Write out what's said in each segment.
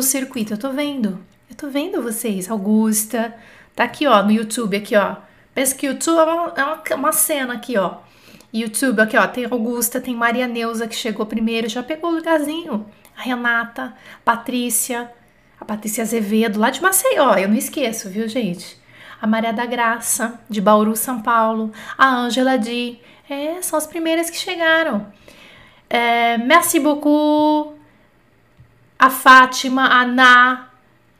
o circuito. Eu tô vendo. Eu tô vendo vocês. Augusta. Tá aqui, ó, no YouTube, aqui, ó. Pensa que o YouTube é uma, é uma, cena aqui, ó. YouTube, aqui, ó. Tem Augusta, tem Maria Neuza que chegou primeiro, já pegou o lugarzinho. A Renata, Patrícia, a Patrícia Azevedo, lá de Maceió, eu não esqueço, viu, gente? A Maria da Graça, de Bauru, São Paulo. A Ângela Di. É, são as primeiras que chegaram. É, merci beaucoup. A Fátima, a Ná,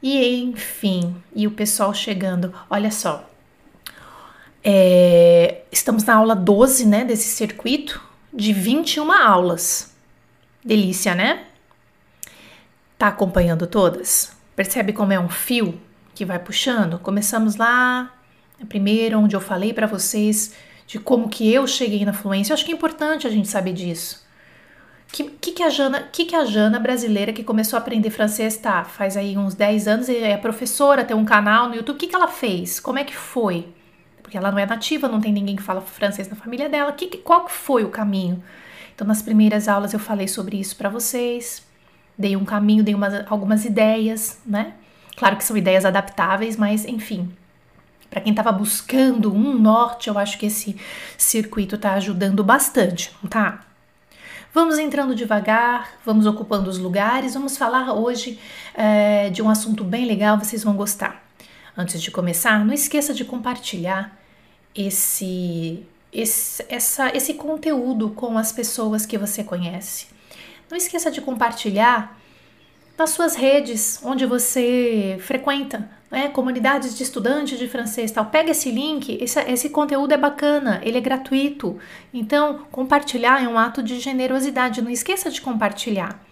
e enfim, e o pessoal chegando. Olha só, é, estamos na aula 12, né, desse circuito de 21 aulas. Delícia, né? Tá acompanhando todas? Percebe como é um fio que vai puxando? Começamos lá, primeiro, onde eu falei para vocês de como que eu cheguei na fluência. Eu acho que é importante a gente saber disso. Que, que, que, a Jana, que, que a Jana brasileira que começou a aprender francês, tá? Faz aí uns 10 anos, é professora, tem um canal no YouTube. O que, que ela fez? Como é que foi? Porque ela não é nativa, não tem ninguém que fala francês na família dela. Que, qual foi o caminho? Então, nas primeiras aulas eu falei sobre isso para vocês. Dei um caminho, dei umas, algumas ideias, né? Claro que são ideias adaptáveis, mas enfim. Para quem estava buscando um norte, eu acho que esse circuito está ajudando bastante, tá? Vamos entrando devagar, vamos ocupando os lugares, vamos falar hoje é, de um assunto bem legal, vocês vão gostar. Antes de começar, não esqueça de compartilhar esse, esse, essa, esse conteúdo com as pessoas que você conhece. Não esqueça de compartilhar nas suas redes, onde você frequenta, né, comunidades de estudantes de francês tal. Pega esse link, esse, esse conteúdo é bacana, ele é gratuito. Então, compartilhar é um ato de generosidade, não esqueça de compartilhar.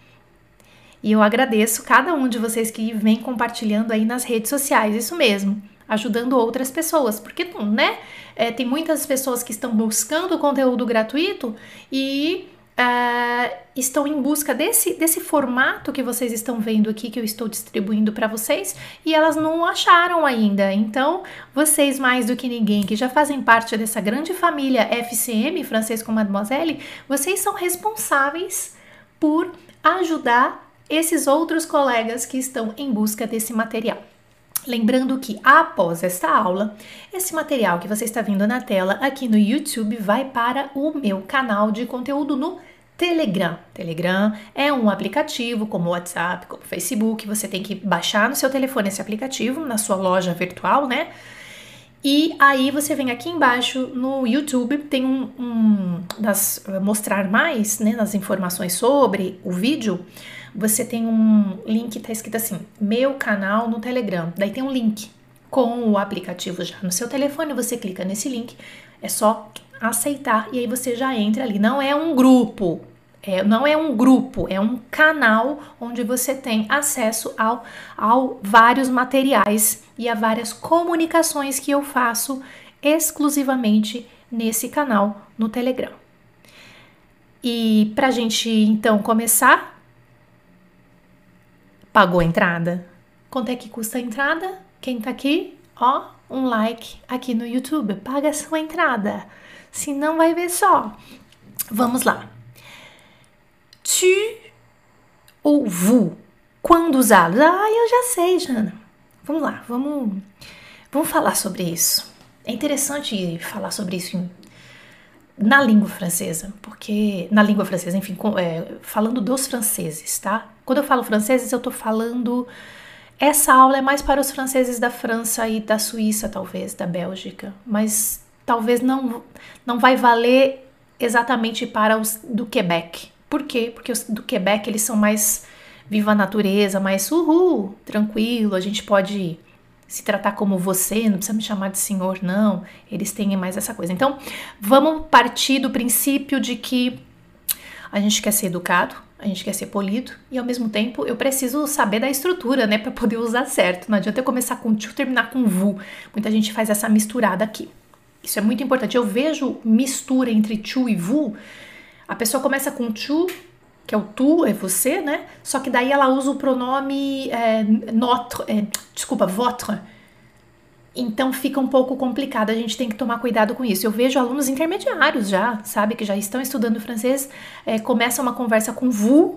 E eu agradeço cada um de vocês que vem compartilhando aí nas redes sociais, isso mesmo, ajudando outras pessoas, porque, né, é, tem muitas pessoas que estão buscando conteúdo gratuito e uh, estão em busca desse, desse formato que vocês estão vendo aqui, que eu estou distribuindo para vocês, e elas não acharam ainda. Então, vocês, mais do que ninguém, que já fazem parte dessa grande família FCM, Francês com Mademoiselle, vocês são responsáveis por ajudar esses outros colegas que estão em busca desse material. Lembrando que após esta aula, esse material que você está vendo na tela aqui no YouTube vai para o meu canal de conteúdo no Telegram. Telegram é um aplicativo como WhatsApp, como Facebook. Você tem que baixar no seu telefone esse aplicativo, na sua loja virtual, né? E aí você vem aqui embaixo no YouTube, tem um, um das, mostrar mais, né, nas informações sobre o vídeo, você tem um link, tá escrito assim, meu canal no Telegram. Daí tem um link com o aplicativo já no seu telefone, você clica nesse link, é só aceitar e aí você já entra ali. Não é um grupo, é, não é um grupo, é um canal onde você tem acesso ao, ao vários materiais e a várias comunicações que eu faço exclusivamente nesse canal no Telegram. E para a gente então começar, pagou a entrada? Quanto é que custa a entrada? Quem tá aqui, ó, um like aqui no YouTube, paga a sua entrada. Se não vai ver só. Vamos lá tu ou vous? Quando usados? Ah, eu já sei, Jana. Vamos lá, vamos, vamos falar sobre isso. É interessante falar sobre isso em, na língua francesa, porque na língua francesa, enfim, com, é, falando dos franceses, tá? Quando eu falo franceses, eu tô falando. Essa aula é mais para os franceses da França e da Suíça, talvez, da Bélgica, mas talvez não, não vai valer exatamente para os do Quebec, por quê? Porque os do Quebec eles são mais viva a natureza, mais uhul, tranquilo, a gente pode se tratar como você, não precisa me chamar de senhor, não. Eles têm mais essa coisa. Então, vamos partir do princípio de que a gente quer ser educado, a gente quer ser polido e ao mesmo tempo eu preciso saber da estrutura, né, para poder usar certo. Não adianta eu começar com tu terminar com vu. Muita gente faz essa misturada aqui. Isso é muito importante. Eu vejo mistura entre tu e vu a pessoa começa com tu, que é o tu, é você, né? Só que daí ela usa o pronome é, notre, é, desculpa, votre. Então fica um pouco complicado, a gente tem que tomar cuidado com isso. Eu vejo alunos intermediários já, sabe, que já estão estudando francês, é, começa uma conversa com vous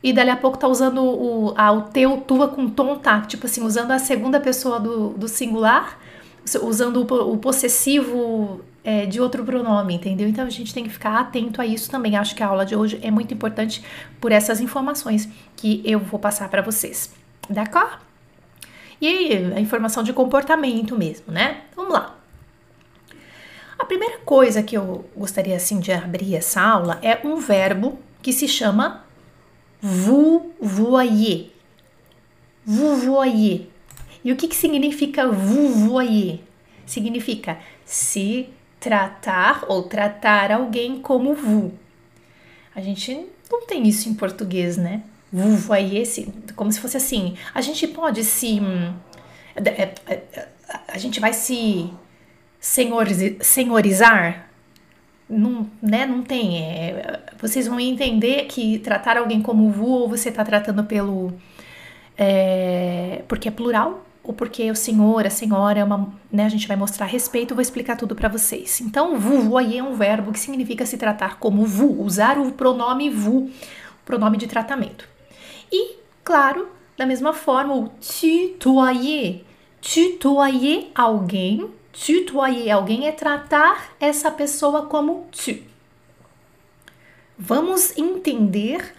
e dali a pouco tá usando o, a, o teu, tua com tom tá, tipo assim, usando a segunda pessoa do, do singular, usando o, o possessivo é, de outro pronome, entendeu? Então a gente tem que ficar atento a isso também. Acho que a aula de hoje é muito importante por essas informações que eu vou passar para vocês. D'accord? E a informação de comportamento mesmo, né? Vamos lá. A primeira coisa que eu gostaria assim de abrir essa aula é um verbo que se chama vous voyez. Vous voyez. E o que, que significa vous voyez? Significa se tratar ou tratar alguém como vous. A gente não tem isso em português, né? Vous voyez, como se fosse assim. A gente pode se. É, é, a gente vai se senhorizar? Não, né, não tem. É, vocês vão entender que tratar alguém como vu ou você está tratando pelo. É, porque é plural ou porque o senhor, a senhora é uma. Né, a gente vai mostrar respeito, vou explicar tudo para vocês. Então, vu, voyez é um verbo que significa se tratar como vu, usar o pronome vu, pronome de tratamento. E, claro, da mesma forma, o tutoyer. Tutoyer alguém tutoyer alguém é tratar essa pessoa como tu. Vamos entender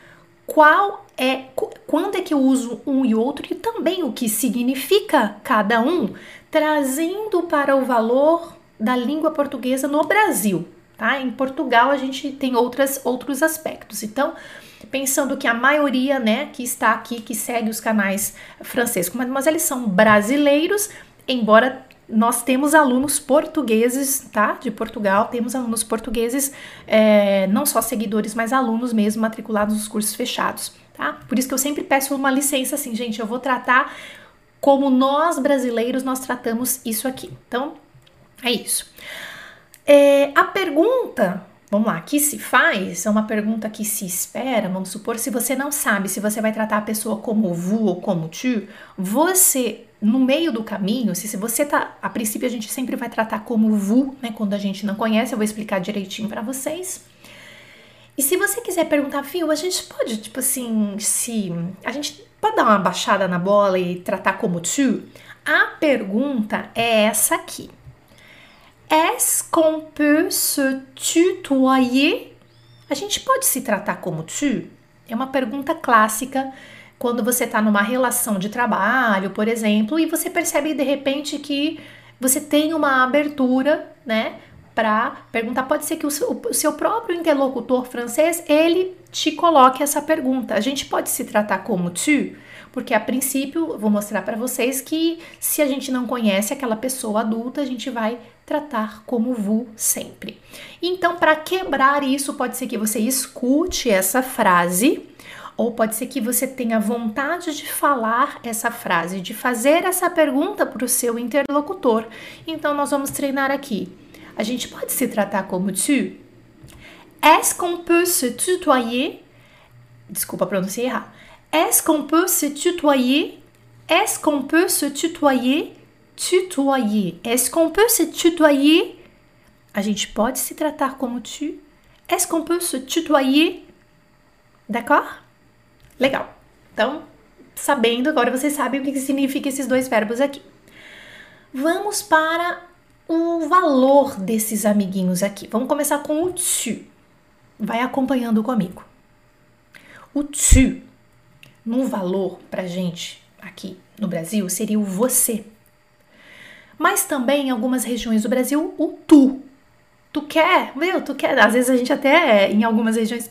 qual é quando é que eu uso um e outro e também o que significa cada um, trazendo para o valor da língua portuguesa no Brasil, tá? Em Portugal a gente tem outras outros aspectos. Então, pensando que a maioria, né, que está aqui que segue os canais franceses, mas eles são brasileiros, embora nós temos alunos portugueses, tá? De Portugal, temos alunos portugueses, é, não só seguidores, mas alunos mesmo matriculados nos cursos fechados, tá? Por isso que eu sempre peço uma licença assim, gente, eu vou tratar como nós brasileiros nós tratamos isso aqui. Então, é isso. É, a pergunta, vamos lá, que se faz, é uma pergunta que se espera, vamos supor, se você não sabe se você vai tratar a pessoa como vous ou como tu, você no meio do caminho, se, se você tá, a princípio a gente sempre vai tratar como vu, né, quando a gente não conhece, eu vou explicar direitinho para vocês. E se você quiser perguntar, viu, a gente pode, tipo assim, se a gente pode dar uma baixada na bola e tratar como tu? A pergunta é essa aqui. Est-ce qu'on peut se tutoyer? A gente pode se tratar como tu? É uma pergunta clássica quando você está numa relação de trabalho, por exemplo, e você percebe de repente que você tem uma abertura, né, para perguntar. Pode ser que o seu, o seu, próprio interlocutor francês ele te coloque essa pergunta. A gente pode se tratar como tu, porque a princípio vou mostrar para vocês que se a gente não conhece aquela pessoa adulta, a gente vai tratar como vous sempre. Então, para quebrar isso, pode ser que você escute essa frase ou pode ser que você tenha vontade de falar essa frase, de fazer essa pergunta para o seu interlocutor. Então, nós vamos treinar aqui. A gente pode se tratar como tu? Est-ce qu'on peut se tutoyer? Desculpa pronunciar errar. Est-ce qu'on peut se tutoyer? Est-ce qu'on peut se tutoyer? Tutoyer. Est-ce qu'on peut se tutoyer? A gente pode se tratar como tu? Est-ce qu'on peut se tutoyer? D'accord? Legal. Então, sabendo, agora vocês sabem o que significa esses dois verbos aqui. Vamos para o valor desses amiguinhos aqui. Vamos começar com o tu. Vai acompanhando comigo. O tu, no valor pra gente aqui no Brasil, seria o você. Mas também em algumas regiões do Brasil, o tu. Tu quer, meu, tu quer. Às vezes a gente até, em algumas regiões,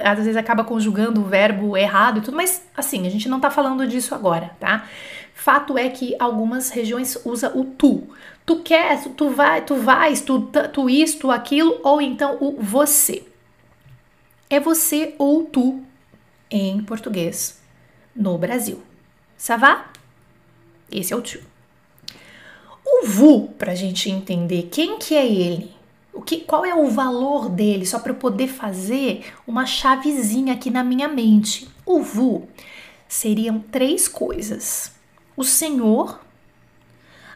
às vezes acaba conjugando o verbo errado e tudo, mas assim, a gente não tá falando disso agora, tá? Fato é que algumas regiões usa o tu. Tu quer, tu vai, tu vais, tu, tu isto, tu aquilo, ou então o você. É você ou tu em português no Brasil. Ça va? Esse é o tu. O vu, pra gente entender quem que é ele, o que, qual é o valor dele, só para eu poder fazer uma chavezinha aqui na minha mente. O vu seriam três coisas: o senhor,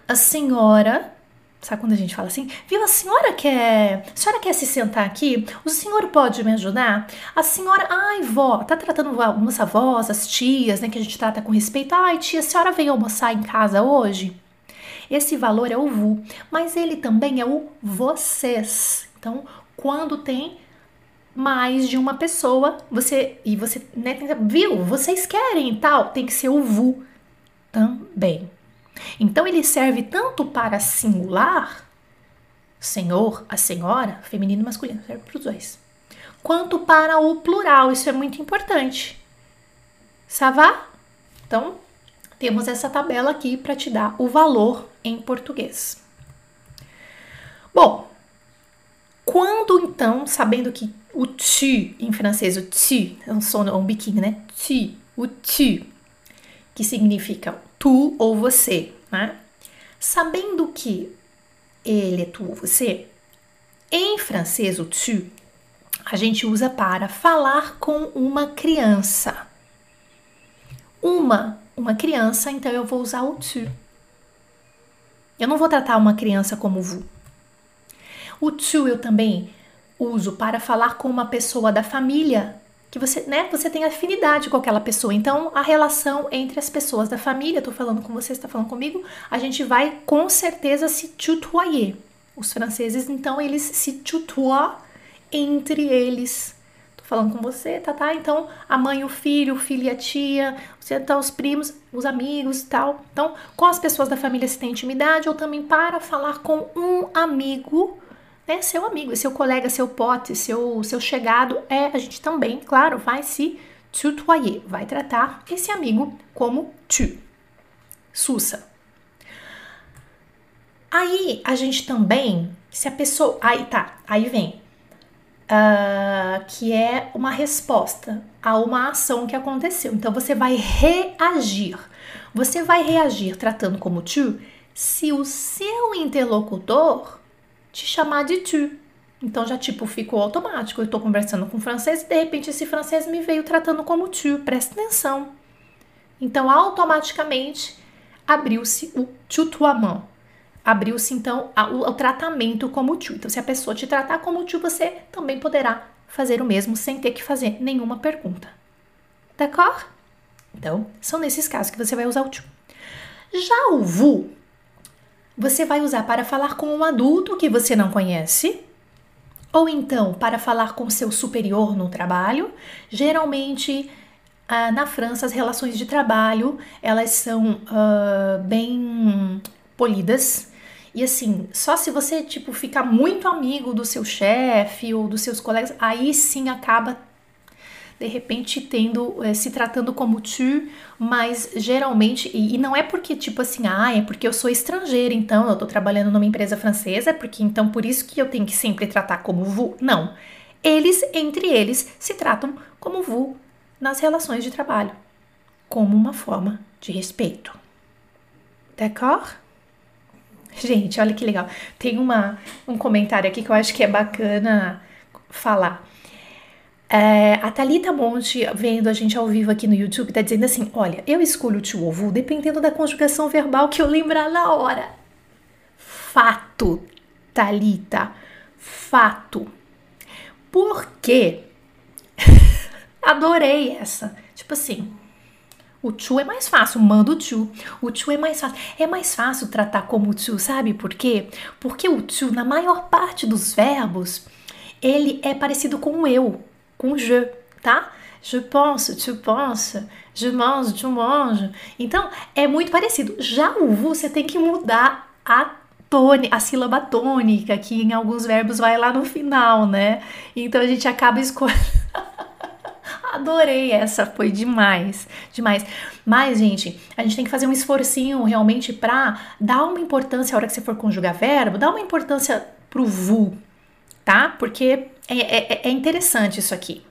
a senhora Sabe quando a gente fala assim? Viu, a senhora quer. A senhora quer se sentar aqui? O senhor pode me ajudar? A senhora. Ai, vó, tá tratando algumas avós, as tias, né? Que a gente trata com respeito. Ai, tia, a senhora veio almoçar em casa hoje? Esse valor é o VU, mas ele também é o vocês. Então, quando tem mais de uma pessoa, você e você, né, viu? Vocês querem tal, tem que ser o VU também. Então ele serve tanto para singular, senhor, a senhora, feminino e masculino, serve para os dois, quanto para o plural. Isso é muito importante. Savá? Então, temos essa tabela aqui para te dar o valor em português. Bom, quando então, sabendo que o tu em francês, o tu, é um som, é um biquinho, né? Tu, o tu, que significa tu ou você, né? Sabendo que ele é tu ou você, em francês o tu a gente usa para falar com uma criança. Uma, uma criança, então eu vou usar o tu. Eu não vou tratar uma criança como vous. O tu eu também uso para falar com uma pessoa da família que você, né, você tem afinidade com aquela pessoa. Então, a relação entre as pessoas da família, tô falando com você, está falando comigo, a gente vai com certeza se tutoyer. Os franceses, então, eles se tutoient entre eles. Falando com você, tá, tá? Então, a mãe, o filho, o filho e a tia, você tá, os primos, os amigos e tal. Então, com as pessoas da família se tem intimidade, ou também para falar com um amigo é seu amigo, seu colega, seu pote, seu, seu chegado, é a gente também, claro, vai se tutoyer, vai tratar esse amigo como tu. Sussa. Aí a gente também, se a pessoa. Aí tá, aí vem. Uh, que é uma resposta a uma ação que aconteceu. Então você vai reagir. Você vai reagir tratando como tu se o seu interlocutor te chamar de tu. Então já tipo ficou automático. Eu estou conversando com francês e de repente esse francês me veio tratando como tu. Presta atenção. Então automaticamente abriu-se o tutoiement. Abriu-se então o, tratamento como tu. Então se a pessoa te tratar como tu, você também poderá fazer o mesmo sem ter que fazer nenhuma pergunta. D'accord? Então, são nesses casos que você vai usar o tu. Já o vous você vai usar para falar com um adulto que você não conhece, ou então para falar com seu superior no trabalho. Geralmente ah, na França as relações de trabalho elas são uh, bem polidas e assim só se você tipo ficar muito amigo do seu chefe ou dos seus colegas aí sim acaba de repente tendo, é, se tratando como tu, mas geralmente, e, e, não é porque tipo assim, ah, é porque eu sou estrangeira, então eu tô trabalhando numa empresa francesa, é porque então por isso que eu tenho que sempre tratar como vous. Não. Eles, entre eles, se tratam como vous nas relações de trabalho, como uma forma de respeito. D'accord? Gente, olha que legal. Tem uma, um comentário aqui que eu acho que é bacana falar. É, a Thalita Monte, vendo a gente ao vivo aqui no YouTube, tá dizendo assim: olha, eu escolho o tio ovo dependendo da conjugação verbal que eu lembrar na hora. Fato, Thalita, fato. Por quê? Adorei essa. Tipo assim, o tio é mais fácil, manda o tio. O tio é mais fácil. É mais fácil tratar como tio, sabe por quê? Porque o tio, na maior parte dos verbos, ele é parecido com o eu com je, tá? Je pense, tu penses, je mange, tu manges. Então, é muito parecido. Já o você tem que mudar a tone, a sílaba tônica, que em alguns verbos vai lá no final, né? Então a gente acaba escolhendo. Adorei essa, foi demais, demais. Mas, gente, a gente tem que fazer um esforcinho realmente para dar uma importância a hora que você for conjugar verbo, dar uma importância pro vu, tá? Porque é, é, é interessante isso aqui.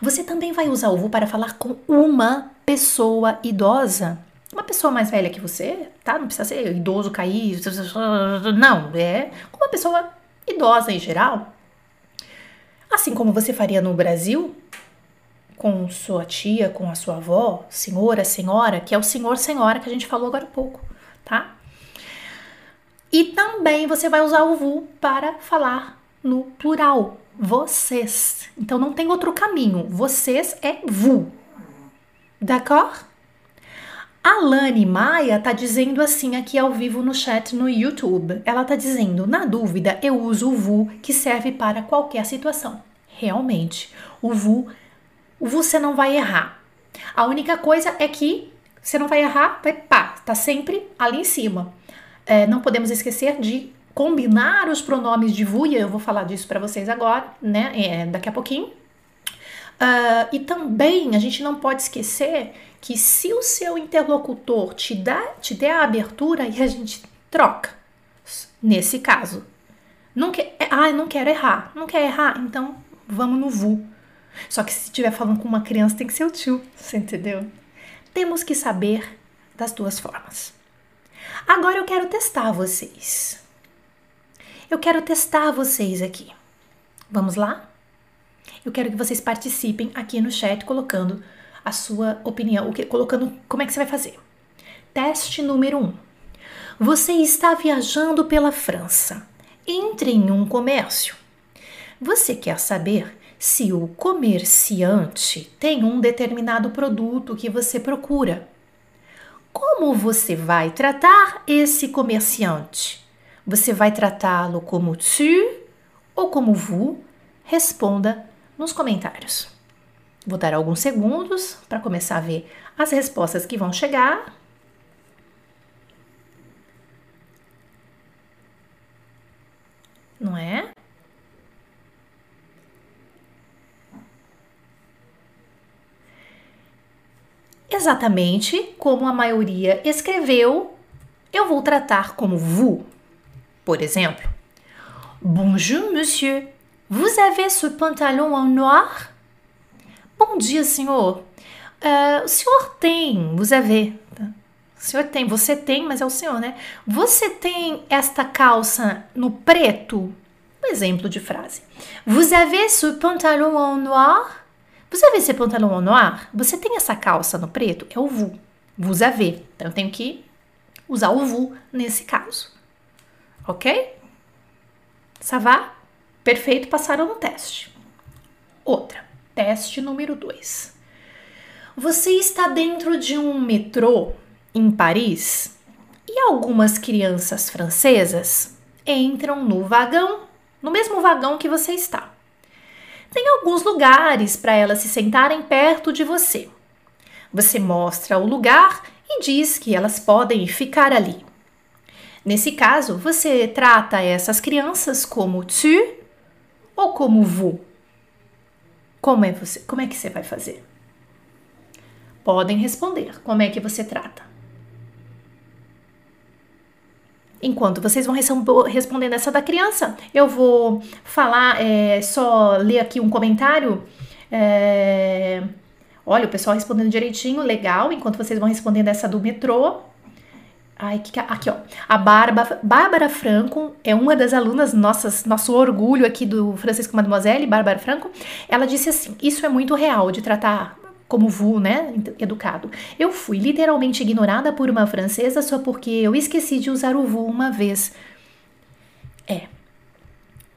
Você também vai usar o vu para falar com uma pessoa idosa. Uma pessoa mais velha que você, tá? Não precisa ser idoso, cair. Não, é uma pessoa idosa em geral. Assim como você faria no Brasil, com sua tia, com a sua avó, senhora, senhora, que é o senhor, senhora que a gente falou agora há pouco, tá? E também você vai usar o vous para falar no plural, vocês. Então não tem outro caminho. Vocês é vous. D'accord? A Lani Maia tá dizendo assim aqui ao vivo no chat no YouTube. Ela tá dizendo: na dúvida, eu uso o VU que serve para qualquer situação. Realmente, VU, o VU você não vai errar. A única coisa é que você não vai errar, vai pá, tá sempre ali em cima. É, não podemos esquecer de combinar os pronomes de VU, e eu vou falar disso para vocês agora, né? É, daqui a pouquinho. Uh, e também a gente não pode esquecer que se o seu interlocutor te, dá, te der a abertura e a gente troca, nesse caso. Não quer, é, ah, não quero errar, não quer errar, então vamos no VU. Só que se estiver falando com uma criança tem que ser o tio, você entendeu? Temos que saber das duas formas. Agora eu quero testar vocês. Eu quero testar vocês aqui. Vamos lá? Eu quero que vocês participem aqui no chat colocando a sua opinião, o que, colocando como é que você vai fazer. Teste número 1. Um. Você está viajando pela França. Entre em um comércio. Você quer saber se o comerciante tem um determinado produto que você procura. Como você vai tratar esse comerciante? Você vai tratá-lo como tu ou como vous? Responda nos comentários. Vou dar alguns segundos para começar a ver as respostas que vão chegar. Não é? Exatamente como a maioria escreveu, eu vou tratar como vous. Por exemplo, Bonjour, monsieur. Vous avez ce pantalon en noir? Bom dia, senhor. Uh, o senhor tem, vous avez. O senhor tem, você tem, mas é o senhor, né? Você tem esta calça no preto? Um exemplo de frase. Vous avez ce pantalon en noir? Vous avez ce pantalon noir? Você tem essa calça no preto? É o vous. Vous avez. Então eu tenho que usar o vous nesse caso. Ok? Ça va? Perfeito, passaram no teste. Outra. Teste número 2. Você está dentro de um metrô em Paris e algumas crianças francesas entram no vagão, no mesmo vagão que você está. Tem alguns lugares para elas se sentarem perto de você. Você mostra o lugar e diz que elas podem ficar ali. Nesse caso, você trata essas crianças como tu ou como vous. Como é, você, como é que você vai fazer? Podem responder. Como é que você trata? Enquanto vocês vão respondendo essa da criança, eu vou falar, é, só ler aqui um comentário. É, olha, o pessoal respondendo direitinho, legal. Enquanto vocês vão respondendo essa do metrô, Ai, que, aqui, ó. A Barba, Bárbara Franco é uma das alunas, nossas, nosso orgulho aqui do Francisco Mademoiselle, Bárbara Franco. Ela disse assim: Isso é muito real de tratar como vu, né? Educado. Eu fui literalmente ignorada por uma francesa só porque eu esqueci de usar o vu uma vez. É.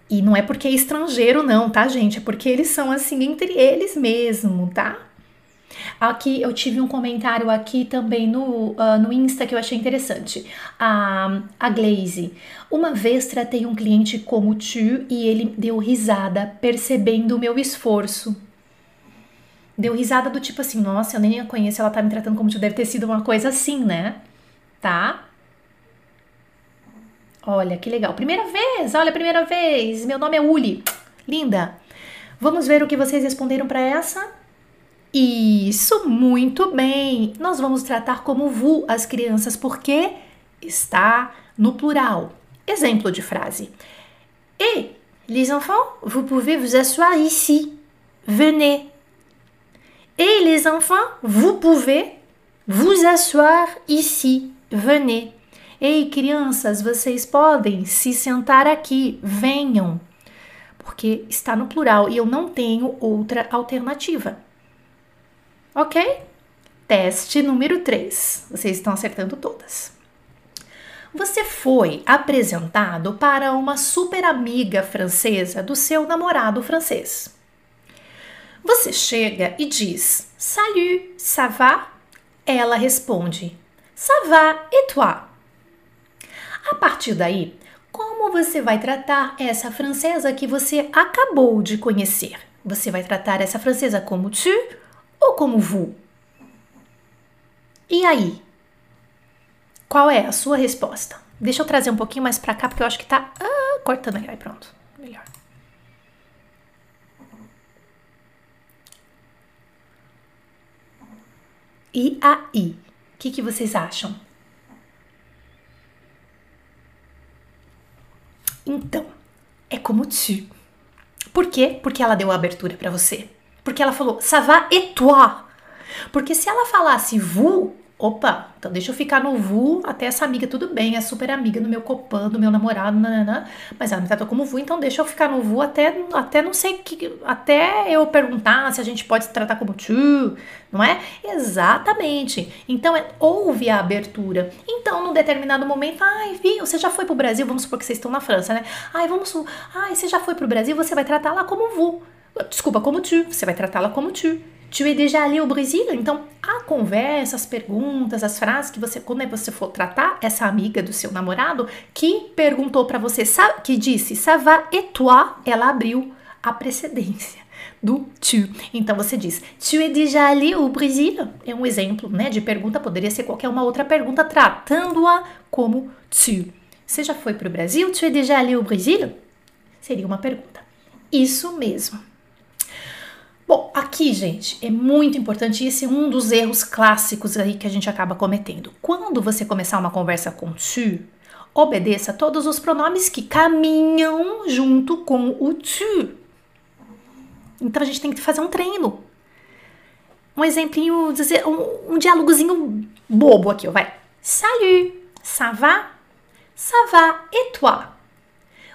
E não é porque é estrangeiro, não, tá, gente? É porque eles são assim entre eles mesmo, tá? Aqui eu tive um comentário aqui também no, uh, no Insta que eu achei interessante. A, a Glaze. Uma vez tratei um cliente como tu e ele deu risada, percebendo o meu esforço. Deu risada do tipo assim, nossa, eu nem a conheço, ela tá me tratando como tu. Deve ter sido uma coisa assim, né? Tá? Olha, que legal. Primeira vez, olha, primeira vez. Meu nome é Uli. Linda. Vamos ver o que vocês responderam para essa? Isso, muito bem. Nós vamos tratar como vous as crianças porque está no plural. Exemplo de frase. Et les enfants, vous pouvez vous asseoir ici. Venez. Et les enfants, vous pouvez vous asseoir ici. Venez. Ei, crianças, vocês podem se sentar aqui. Venham. Porque está no plural e eu não tenho outra alternativa. Ok? Teste número 3. Vocês estão acertando todas. Você foi apresentado para uma super amiga francesa do seu namorado francês. Você chega e diz: Salut, ça va? Ela responde: Ça va, et toi? A partir daí, como você vai tratar essa francesa que você acabou de conhecer? Você vai tratar essa francesa como tu ou como vous? E aí? Qual é a sua resposta? Deixa eu trazer um pouquinho mais para cá porque eu acho que tá ah, cortando aí. Aí pronto, E aí? O que, que vocês acham? Então, é como tu. Por quê? Porque ela deu a abertura para você. Porque ela falou, ça va et toi? Porque se ela falasse vous, opa, então deixa eu ficar no vu até essa amiga, tudo bem, é super amiga do meu copan, do meu namorado, nananã, mas ela me tratou como vu, então deixa eu ficar no vu até, até não sei que, até eu perguntar se a gente pode se tratar como tu, não é? Exatamente. Então é, houve a abertura. Então, num determinado momento, ai, viu, você já foi pro Brasil, vamos supor que vocês estão na França, né? Ai, vamos, ai, você já foi pro Brasil, você vai tratá-la como vu. Desculpa, como tu, você vai tratá-la como tu. Tu es déjà allé au Brasil? Então, a conversa, as perguntas, as frases que você, quando você for tratar essa amiga do seu namorado que perguntou para você, que disse ça va et toi, ela abriu a precedência do tu. Então você diz, tu es déjà allé au Brasil? É um exemplo, né, de pergunta, poderia ser qualquer uma outra pergunta tratando-a como tu. Você já foi para o Brasil? Tu es déjà allé au Brasil? Seria uma pergunta. Isso mesmo. Bom, aqui, gente, é muito importante, esse é um dos erros clássicos aí que a gente acaba cometendo. Quando você começar uma conversa com tu, obedeça todos os pronomes que caminham junto com o tu. Então a gente tem que fazer um treino. Um exemplinho, dizer, um, um diálogozinho bobo aqui, vai. Salut, ça va? Ça va, et toi?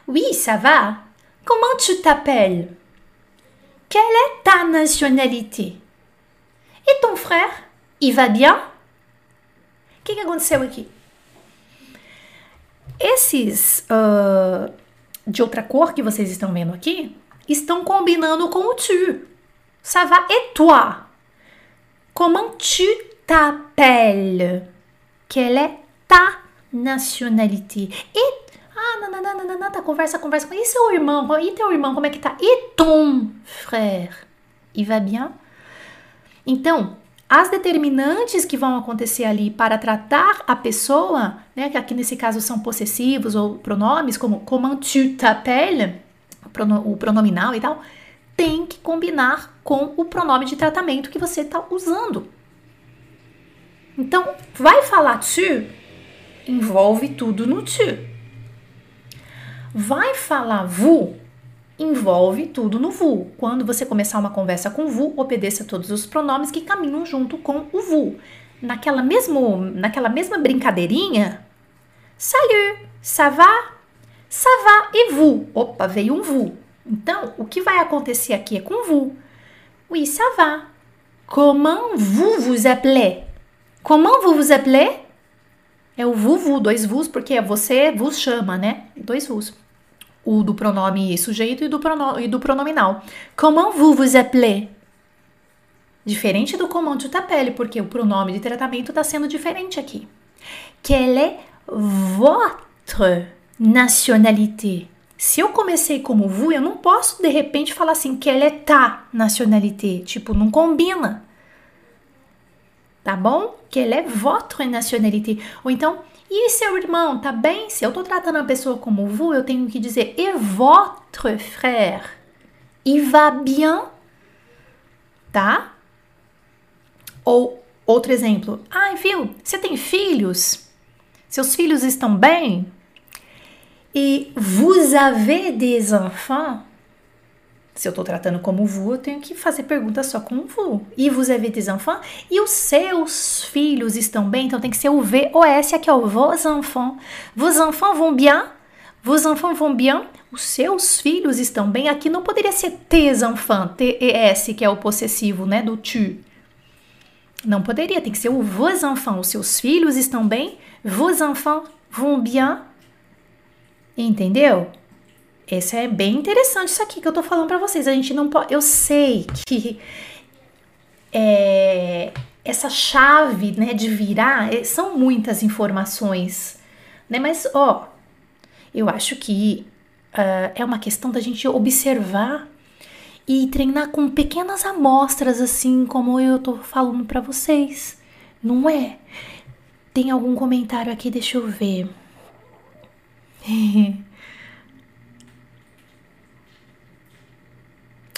Oui, ça va. Comment tu t'appelles? Quelle est ta nationalité? E ton frère? Il va bien? O que, que aconteceu aqui? Esses uh, de outra cor que vocês estão vendo aqui estão combinando com o tu. Ça va et toi? Comment tu t'appelles? Quelle est ta nationalité? Et ah, nananana, tá, conversa, conversa. E seu irmão? E teu irmão, como é que tá? E ton frère? Il va bien? Então, as determinantes que vão acontecer ali para tratar a pessoa, né, que aqui nesse caso são possessivos ou pronomes, como comment tu t'appelles, o pronominal e tal, tem que combinar com o pronome de tratamento que você está usando. Então, vai falar tu, envolve tudo no tu. Vai falar vu, envolve tudo no vu. Quando você começar uma conversa com vu, obedeça todos os pronomes que caminham junto com o vu. Naquela, mesmo, naquela mesma brincadeirinha, salut, ça va, ça va e vous. Opa, veio um vu. Então, o que vai acontecer aqui é com vous. Oui, ça va. Comment vous vous appelez? Comment vous vous appelez? É o vuvu, dois vus, porque você vos chama, né? Dois vus. O do pronome sujeito e do, prono, e do pronominal. Comment vous vous appelez? Diferente do comment tu t'appelles, porque o pronome de tratamento está sendo diferente aqui. Quelle est votre nationalité? Se eu comecei como vous, eu não posso de repente falar assim, quelle est ta nationalité? Tipo, não combina tá bom? Quelle est votre nationalité? Ou então, e seu irmão, tá bem? Se eu tô tratando a pessoa como vous, eu tenho que dizer et votre frère? Il va bien? Tá? Ou outro exemplo. Ai, viu? Você tem filhos? Seus filhos estão bem? E vous avez des enfants? Se eu estou tratando como vous, eu tenho que fazer perguntas só com vous. E vous avez des enfants? E os seus filhos estão bem? Então tem que ser o VOS aqui, ó. Vos enfants. Vos enfants vont bien? Vos enfants vont bien? Os seus filhos estão bem? Aqui não poderia ser tes enfants, T-E-S, que é o possessivo, né, do tu. Não poderia, tem que ser o vos enfants. Os seus filhos estão bem? Vos enfants vont bien. Entendeu? Esse é bem interessante isso aqui que eu tô falando para vocês. A gente não pode. Eu sei que é, essa chave, né, de virar é, são muitas informações, né? Mas ó, eu acho que uh, é uma questão da gente observar e treinar com pequenas amostras, assim como eu tô falando para vocês, não é? Tem algum comentário aqui? Deixa eu ver.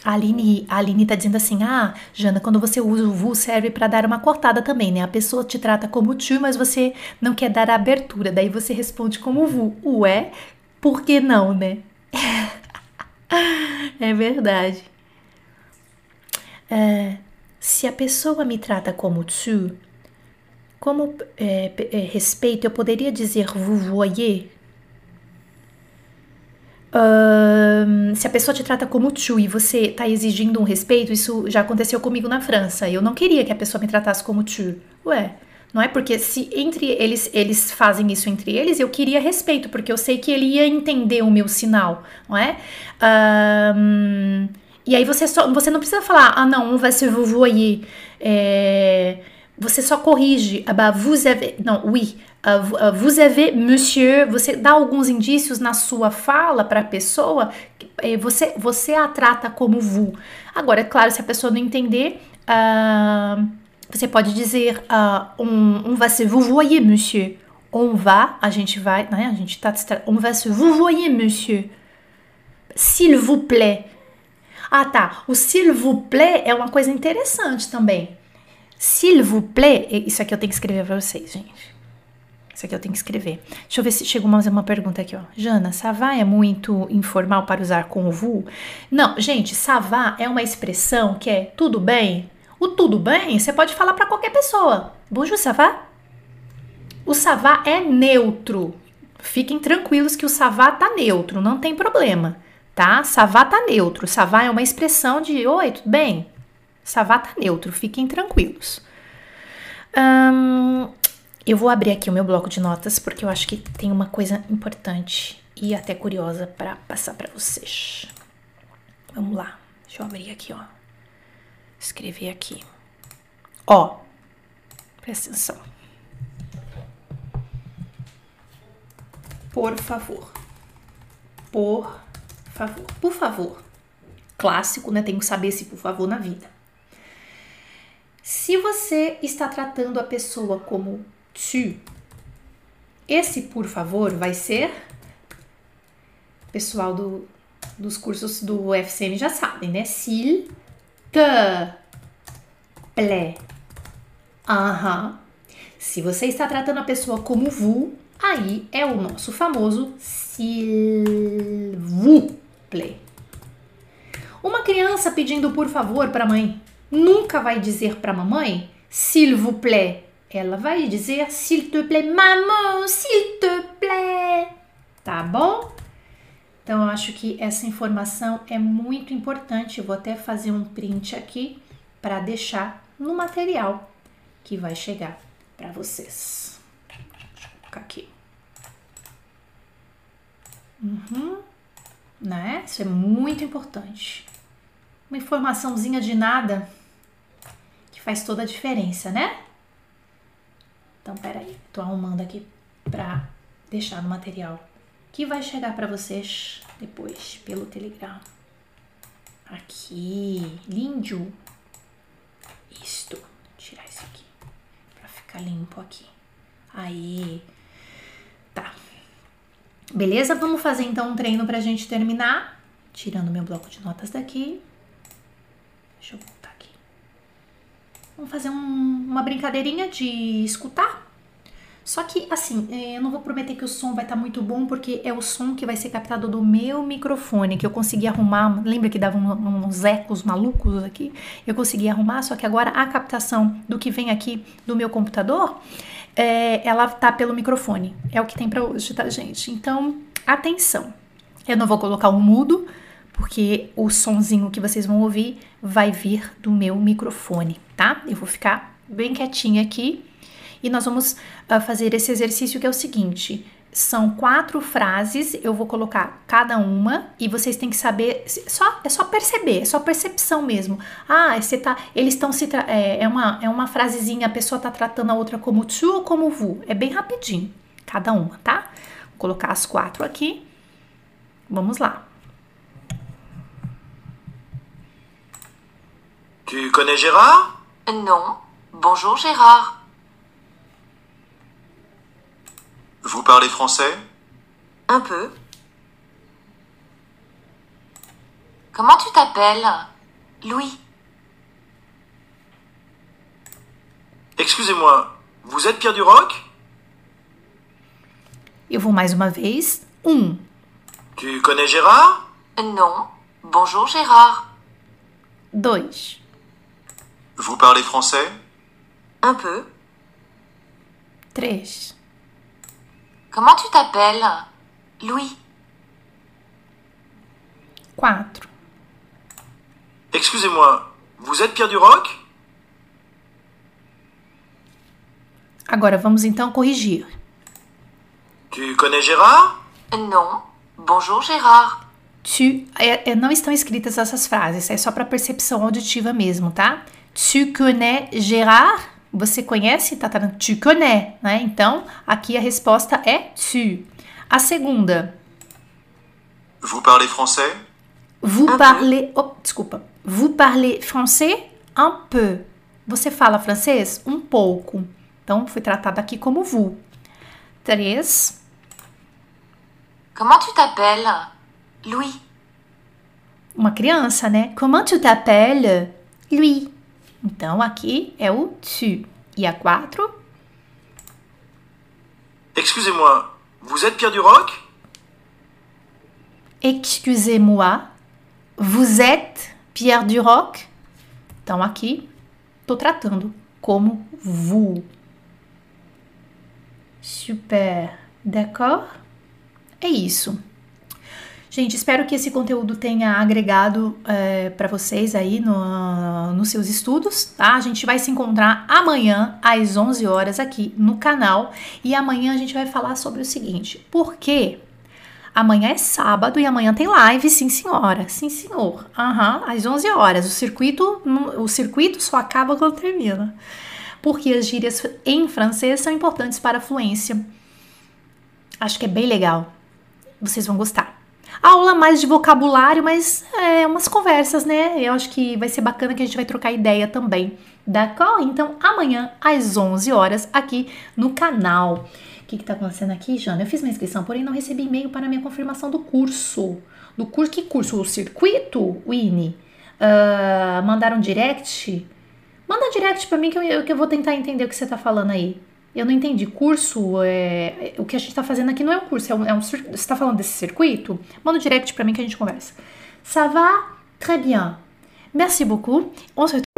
A Aline, a Aline tá dizendo assim: ah, Jana, quando você usa o VU serve para dar uma cortada também, né? A pessoa te trata como tio, mas você não quer dar a abertura. Daí você responde como VU. Ué, por que não, né? é verdade. É, se a pessoa me trata como tio, como é, é, respeito, eu poderia dizer vous voyez? Se a pessoa te trata como tio e você está exigindo um respeito, isso já aconteceu comigo na França. Eu não queria que a pessoa me tratasse como tio. Ué, não é porque se entre eles eles fazem isso entre eles, eu queria respeito, porque eu sei que ele ia entender o meu sinal, não é? Uh, e aí você só você não precisa falar, ah não, on va se vous voyez. É, você só corrige. Ah bah, vous avez. Não, oui. Uh, vous avez, monsieur. Você dá alguns indícios na sua fala para a pessoa. Eh, você, você a trata como vous. Agora, é claro, se a pessoa não entender. Uh, você pode dizer uh, on, on va se vous voyez, monsieur. On va, a gente vai, né? A gente tá. On va se vous voyez, monsieur. S'il vous plaît. Ah, tá. O s'il vous plaît é uma coisa interessante também. S'il vous plaît, isso aqui eu tenho que escrever para vocês, gente. Isso aqui eu tenho que escrever. Deixa eu ver se chegou mais uma pergunta aqui, ó. Jana, savá é muito informal para usar com o vu? Não, gente, savá é uma expressão que é tudo bem. O tudo bem você pode falar para qualquer pessoa. Bonjour, savá? O savá é neutro. Fiquem tranquilos que o savá tá neutro, não tem problema, tá? Savá tá neutro. Savá é uma expressão de oi, tudo bem? Savá tá neutro, fiquem tranquilos. Eu vou abrir aqui o meu bloco de notas porque eu acho que tem uma coisa importante e até curiosa para passar para vocês. Vamos lá, deixa eu abrir aqui, ó. Escrever aqui. Ó, presta atenção. Por favor. Por favor. Por favor. Clássico, né? Tenho que saber se por favor na vida. Se você está tratando a pessoa como tu, esse por favor vai ser. Pessoal do, dos cursos do FCM já sabem, né? S'il te plaît. Aham. Se você está tratando a pessoa como vous, aí é o nosso famoso s'il vous plaît. Uma criança pedindo por favor para a mãe nunca vai dizer para a mamãe s'il vous plaît. Ela vai dizer s'il te plaît, maman, s'il te plaît. Tá bom? Então eu acho que essa informação é muito importante. Eu vou até fazer um print aqui para deixar no material que vai chegar para vocês. Eu colocar aqui. Uhum. Né? Isso é muito importante. Uma informaçãozinha de nada que faz toda a diferença, né? Então, peraí, tô arrumando aqui pra deixar no material que vai chegar para vocês depois pelo Telegram. Aqui, lindo. Isto, tirar isso aqui para ficar limpo aqui. Aí, tá. Beleza? Vamos fazer então um treino pra gente terminar. Tirando meu bloco de notas daqui. Deixa eu Vamos fazer um, uma brincadeirinha de escutar. Só que, assim, é, eu não vou prometer que o som vai estar tá muito bom, porque é o som que vai ser captado do meu microfone, que eu consegui arrumar. Lembra que dava uns ecos malucos aqui? Eu consegui arrumar, só que agora a captação do que vem aqui do meu computador, é, ela tá pelo microfone. É o que tem para hoje, tá, gente? Então, atenção. Eu não vou colocar um mudo, porque o sonzinho que vocês vão ouvir vai vir do meu microfone, tá? Eu vou ficar bem quietinha aqui E nós vamos uh, fazer esse exercício que é o seguinte: são quatro frases, eu vou colocar cada uma e vocês têm que saber, só, é só perceber, é só percepção mesmo. Ah, você tá, eles estão se é, é, uma é uma frasezinha, a pessoa tá tratando a outra como tu ou como vous. É bem rapidinho, cada uma, tá? Vou colocar as quatro aqui. Vamos lá. Tu connais Gérard Non. Bonjour Gérard. Vous parlez français? Un peu. Comment tu t'appelles? Louis. Excusez-moi, vous êtes Pierre Duroc? Eu vou mais uma vez. Um. Tu connais Gérard? Non. Bonjour Gérard. Dois. Vous parlez français Un peu. Três. Comment tu t'appelles Louis. Quatro. Excusez-moi, vous êtes Pierre Duroc Agora vamos então corrigir. Tu connais Gérard Non. Bonjour Gérard. Tu, é, é, não estão escritas essas frases, é só para percepção auditiva mesmo, tá? Tu connais Gérard? Você conhece? Tá, tá, tu connais, né? Então, aqui a resposta é tu. A segunda. Vous parlez français Vous Un parlez. Oh, desculpa. Vous parlez français un peu. Você fala francês? Um pouco. Então, foi tratado aqui como vous. Três. Comment tu t'appelles Louis. Uma criança, né? Comment tu t'appelles? Lui. Então, aqui é o tu. E a quatro. Excusez-moi, vous êtes Pierre Duroc Excusez-moi. Vous êtes Pierre Duroc? Então, aqui, tô tratando como vous. Super. D'accord? É isso. Gente, espero que esse conteúdo tenha agregado é, para vocês aí no, nos seus estudos, tá? A gente vai se encontrar amanhã às 11 horas aqui no canal e amanhã a gente vai falar sobre o seguinte: por que amanhã é sábado e amanhã tem live, sim senhora, sim senhor, uhum, às 11 horas. O circuito, o circuito só acaba quando termina, porque as gírias em francês são importantes para a fluência. Acho que é bem legal. Vocês vão gostar. Aula mais de vocabulário, mas é umas conversas, né? Eu acho que vai ser bacana que a gente vai trocar ideia também. D'accord? Então, amanhã, às 11 horas, aqui no canal. O que, que tá acontecendo aqui, Jana? Eu fiz minha inscrição, porém não recebi e-mail para minha confirmação do curso. Do curso, que curso? O circuito, Winnie? Uh, mandaram direct? Manda direct para mim que eu, que eu vou tentar entender o que você tá falando aí. Eu não entendi. Curso, é, o que a gente tá fazendo aqui não é um curso, é um, é um você tá falando desse circuito? Manda um direct para mim que a gente conversa. Ça va? Très bien. Merci beaucoup. On se